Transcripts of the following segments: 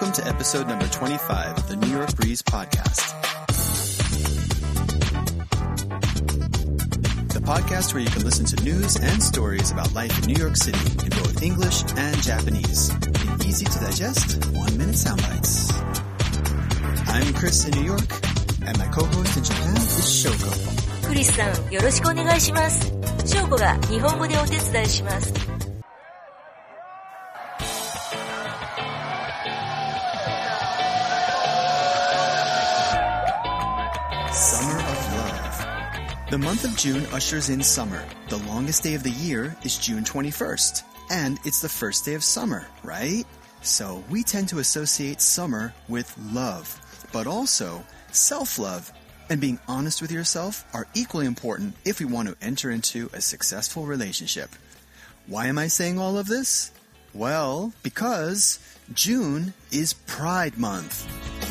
Welcome to episode number 25 of the New York Breeze podcast. The podcast where you can listen to news and stories about life in New York City in both English and Japanese in easy to digest, one minute sound bites. I'm Chris in New York, and my co-host in Japan is Shoko. クリスさん、よろしくお願いします。翔子が日本語でお手伝いします。 The month of June ushers in summer. The longest day of the year is June 21st. And it's the first day of summer, right? So we tend to associate summer with love, but also self-love and being honest with yourself are equally important if we want to enter into a successful relationship. Why am I saying all of this? Well, because June is Pride Month.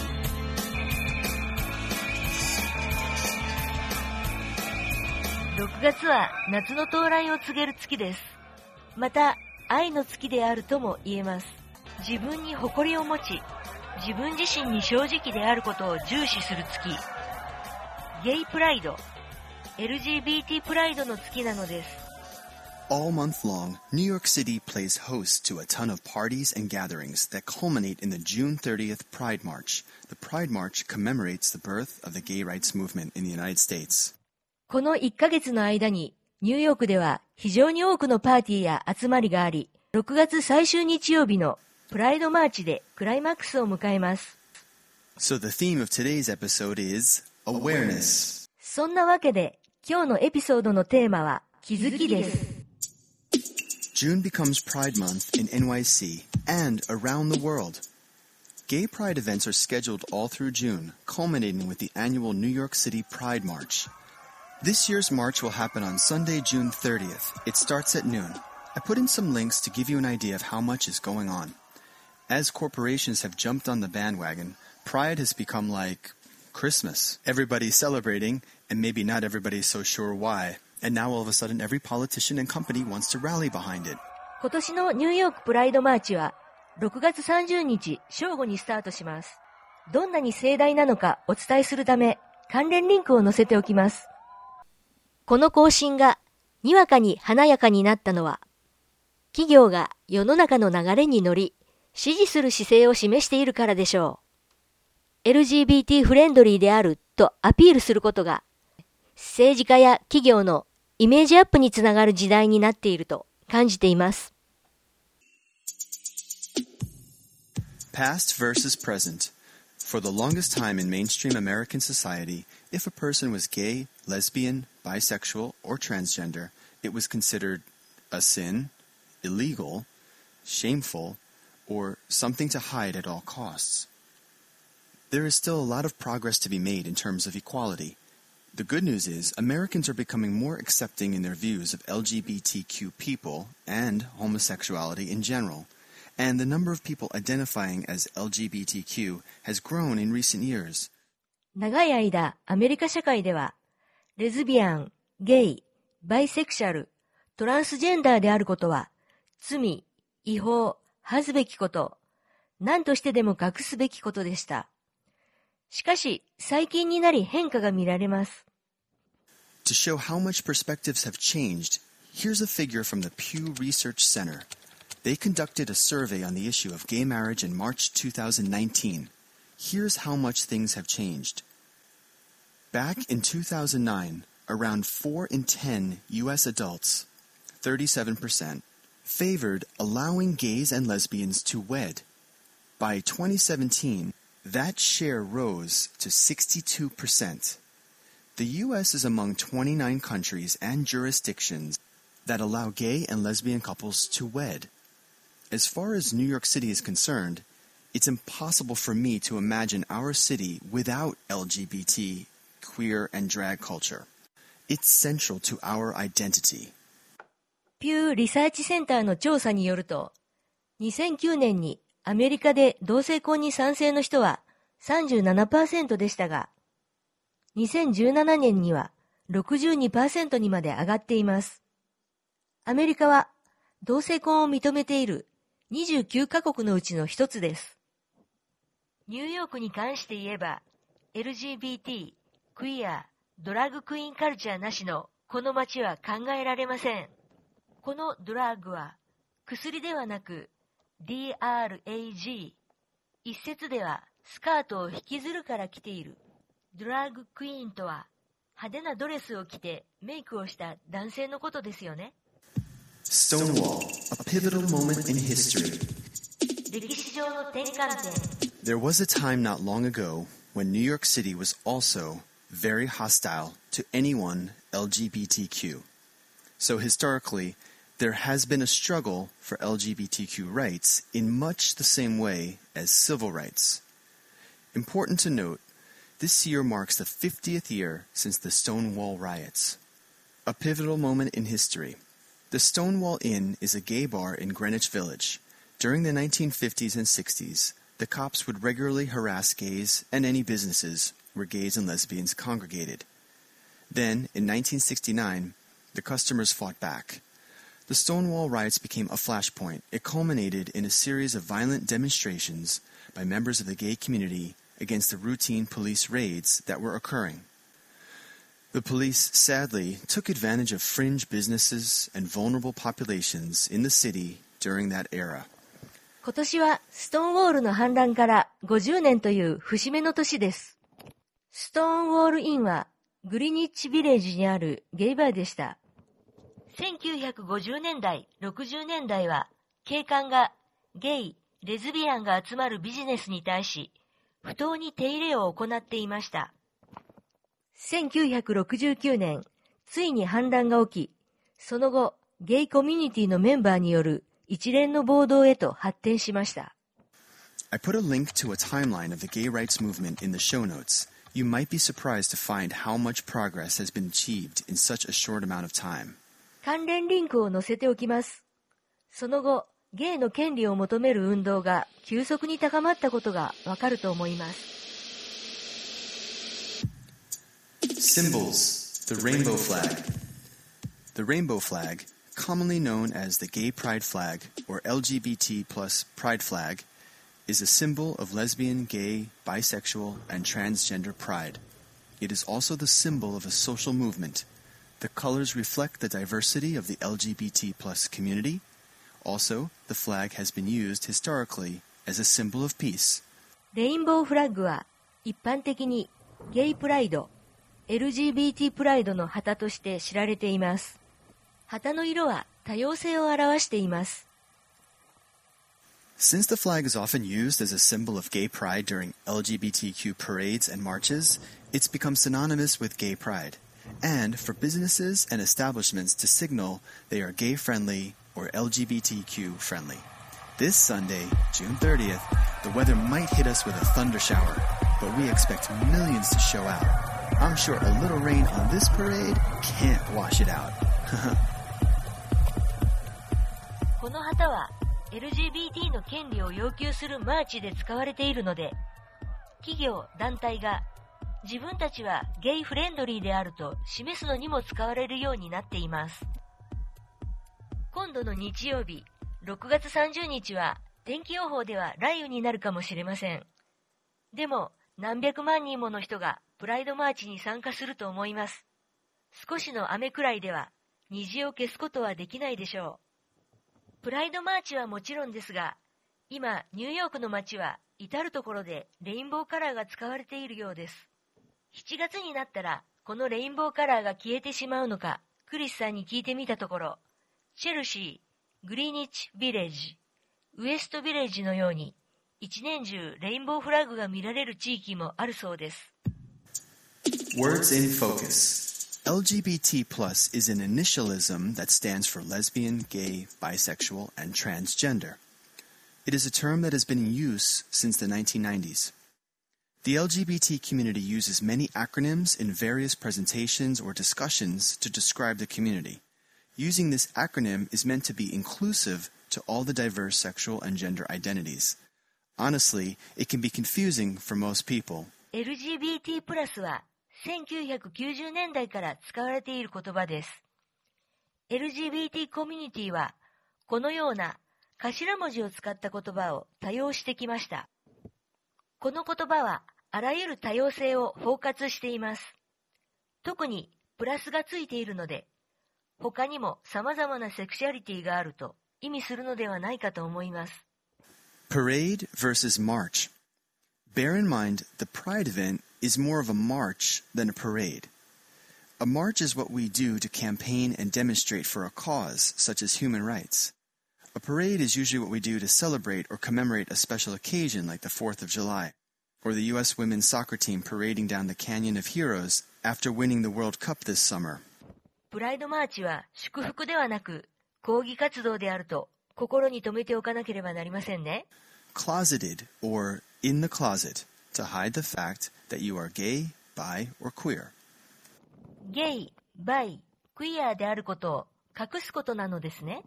6月は夏の到来を告げる月です。また、愛の月であるとも言えます。自分に誇りを持ち、自分自身に正直であることを重視する月。ゲイプライド、LGBT プライドの月なのです。All month long, New York City plays host to a ton of parties and gatherings that culminate in the June 30th Pride March. The Pride March commemorates the birth of the gay rights movement in the United States. この1ヶ月の間に、ニューヨークでは非常に多くのパーティーや集まりがあり、6月最終日曜日のプライドマーチでクライマックスを迎えます。So the theme of today's episode is awareness. そんなわけで、今日のエピソードのテーマは気づきです。June becomes Pride Month in NYC and around the world. Gay pride events are scheduled all through June, culminating with the annual New York City Pride March. This year's march will happen on Sunday, June 30th. It starts at noon. I put in some links to give you an idea of how much is going on. As corporations have jumped on the bandwagon, Pride has become like Christmas. Everybody's celebrating, and maybe not everybody's so sure why. And now all of a sudden, every politician and company wants to rally behind it. 今年のニューヨークプライドマーチは6月30日正午にスタートします。どんなに盛大なのかお伝えするため関連リンクを載せておきます。 この更新がにわかに華やかになったのは企業が世の中の流れに乗り支持する姿勢を示しているからでしょう。LGBT フレンドリーであるとアピールすることが政治家や企業のイメージアップにつながる時代になっていると感じています。Past versus present. For the longest time in mainstream American society, if a person was gay, lesbian, bisexual, or transgender, it was considered a sin, illegal, shameful, or something to hide at all costs. There is still a lot of progress to be made in terms of equality. The good news is Americans are becoming more accepting in their views of LGBTQ people and homosexuality in general and the number of people identifying as LGBTQ has grown in recent years. 長い間、アメリカ社会では、レズビアン、ゲイ、バイセクシャル、トランスジェンダーであることは、罪、違法、恥ずべきこと、何としてでも隠すべきことでした。しかし、最近になり変化が見られます。To show how much perspectives have changed, here's a figure from the Pew Research Center. They conducted a survey on the issue of gay marriage in March 2019. Here's how much things have changed. Back in 2009, around 4 in 10 U.S. adults, 37%, favored allowing gays and lesbians to wed. By 2017, that share rose to 62%. The U.S. is among 29 countries and jurisdictions that allow gay and lesbian couples to wed. As far as New York City is concerned, it's impossible for me to imagine our city without LGBT, queer, and drag culture. It's central to our identity. ピューリサーチセンターの調査によると、2009年にアメリカで同性婚に賛成の人は37%でしたが、2017年には62%にまで上がっています。アメリカは同性婚を認めている29カ国のうちの一つです。ニューヨークに関して言えば、LGBT、クイア、ドラッグクイーンカルチャーなしのこの街は考えられません。このドラッグは薬ではなく DRAG。一説ではスカートを引きずるから来ている。ドラッグクイーンとは派手なドレスを着てメイクをした男性のことですよね。Stonewall, a pivotal moment in history. 歴史上の転換点。There was a time not long ago when New York City was also very hostile to anyone LGBTQ. So historically, there has been a struggle for LGBTQ rights in much the same way as civil rights. Important to note, this year marks the 50th year since the Stonewall riots. A pivotal moment in history. The Stonewall Inn is a gay bar in Greenwich Village. During the 1950s and 60s, the cops would regularly harass gays and any businesses where gays and lesbians congregated. Then, in 1969, the customers fought back. The Stonewall riots became a flashpoint. It culminated in a series of violent demonstrations by members of the gay community against the routine police raids that were occurring. The police sadly took advantage of fringe businesses and vulnerable populations in the city during that era. 今年はストーンウォールの反乱から50年という節目の年です。ストーンウォールインはグリニッチビレッジにあるゲイバーでした。1950年代、60年代は警官がゲイ、レズビアンが集まるビジネスに対し不当に手入れを行っていました。1969年、ついに反乱が起き、その後、ゲイコミュニティのメンバーによる一連の暴動へと発展しました。I put a link to a timeline of the gay rights movement in the show notes. You might be surprised to find how much progress has been achieved in such a short amount of time. 関連リンクを載せておきます。その後、ゲイの権利を求める運動が急速に高まったことがわかると思います。Symbols The rainbow flag. The rainbow flag, commonly known as the Gay Pride flag or LGBT plus Pride flag, is a symbol of lesbian, gay, bisexual, and transgender pride. It is also the symbol of a social movement. The colors reflect the diversity of the LGBT plus community. Also, the flag has been used historically as a symbol of peace. レインボーフラッグは一般的にゲイプライド、LGBT プライドの旗として知られています。 旗の色は多様性を表しています。 Since the flag is often used as a symbol of gay pride during LGBTQ parades and marches, it's become synonymous with gay pride, and for businesses and establishments to signal they are gay friendly or LGBTQ friendly. This Sunday, June 30th, the weather might hit us with a thunder shower, but we expect millions to show out. I'm sure a little rain on this parade can't wash it out. この旗は LGBT の権利を要求するマーチで使われているので、企業、団体が自分たちはゲイフレンドリーであると示すのにも使われるようになっています。今度の日曜日、6月30日は天気予報では雷雨になるかもしれません。でも何百万人もの人がプライドマーチに参加すると思います。少しの雨くらいでは虹を消すことはできないでしょう。プライドマーチはもちろんですが、今、ニューヨークの街は至るところでレインボーカラーが使われているようです。7月になったら、このレインボーカラーが消えてしまうのか、クリスさんに聞いてみたところ、チェルシー、グリーニッチビレッジ、ウエストビレッジのように、一年中レインボーフラッグが見られる地域もあるそうです。Words in focus. LGBT plus is an initialism that stands for lesbian, gay, bisexual, and transgender. It is a term that has been in use since the 1990s. The LGBT community uses many acronyms in various presentations or discussions to describe the community. Using this acronym is meant to be inclusive to all the diverse sexual and gender identities. Honestly, it can be confusing for most people. LGBT プラスは 1990年代から使われている言葉です。LGBT コミュニティはこのような頭文字を使った言葉を多用してきました。この言葉はあらゆる多様性を包括しています。特にプラスがついているので、他にも様々なセクシャリティがあると意味するのではないかと思います。Parade versus march. Bear in mind, the Pride event is more of a march than a parade. A march is what we do to campaign and demonstrate for a cause, such as human rights. A parade is usually what we do to celebrate or commemorate a special occasion like the 4th of July, or the U.S. women's soccer team parading down the Canyon of Heroes after winning the World Cup this summer. プライドマーチは祝福ではなく抗議活動であると心に留めておかなければなりませんね。Closeted or in the closet to hide the fact that you are gay, bi, or queer. ゲイ、バイ、クイアであることを隠すことなのですね。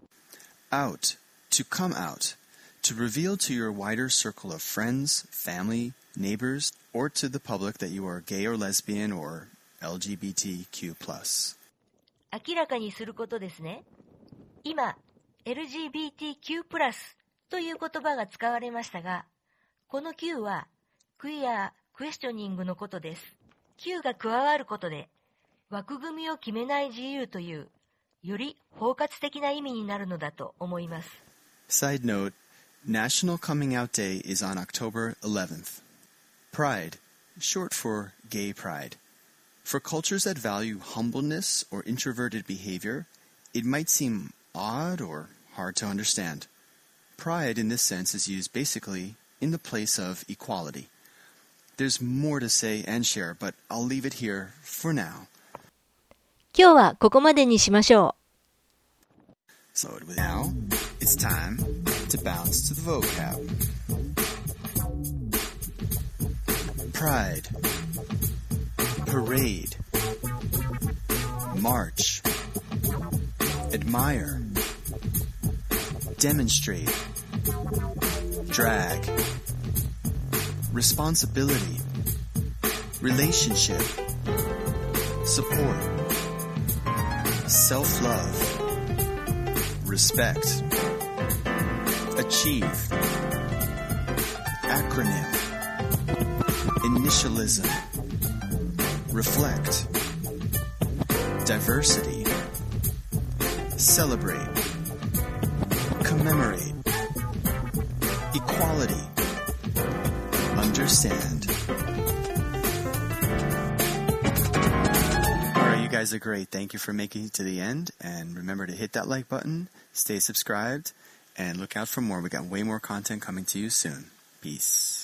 Out, to come out, to reveal to your wider circle of friends, family, neighbors, or to the public that you are gay or lesbian or LGBTQ+. 明らかにすることですね。今、LGBTQ+, という言葉が使われましたが、この Q はクイア、クエスチョニングのことです。Q が加わることで、枠組みを決めない自由という、より包括的な意味になるのだと思います。Side note, National Coming Out Day is on October 11th. Pride, short for gay pride. For cultures that value humbleness or introverted behavior, it might seem odd or hard to understand. Pride in this sense is used basically in the place of equality. There's more to say and share, but I'll leave it here for now. 今日はここまでにしましょう。So now, it's time to bounce to the vocab. Pride Parade March Admire Demonstrate Drag Responsibility Relationship Support Self-love Respect Achieve Acronym Initialism Reflect Diversity Celebrate Commemorate Understand Alright, you guys are great. Thank you for making it to the end. And remember to hit that like button, stay subscribed, and look out for more. We got way more content coming to you soon. Peace.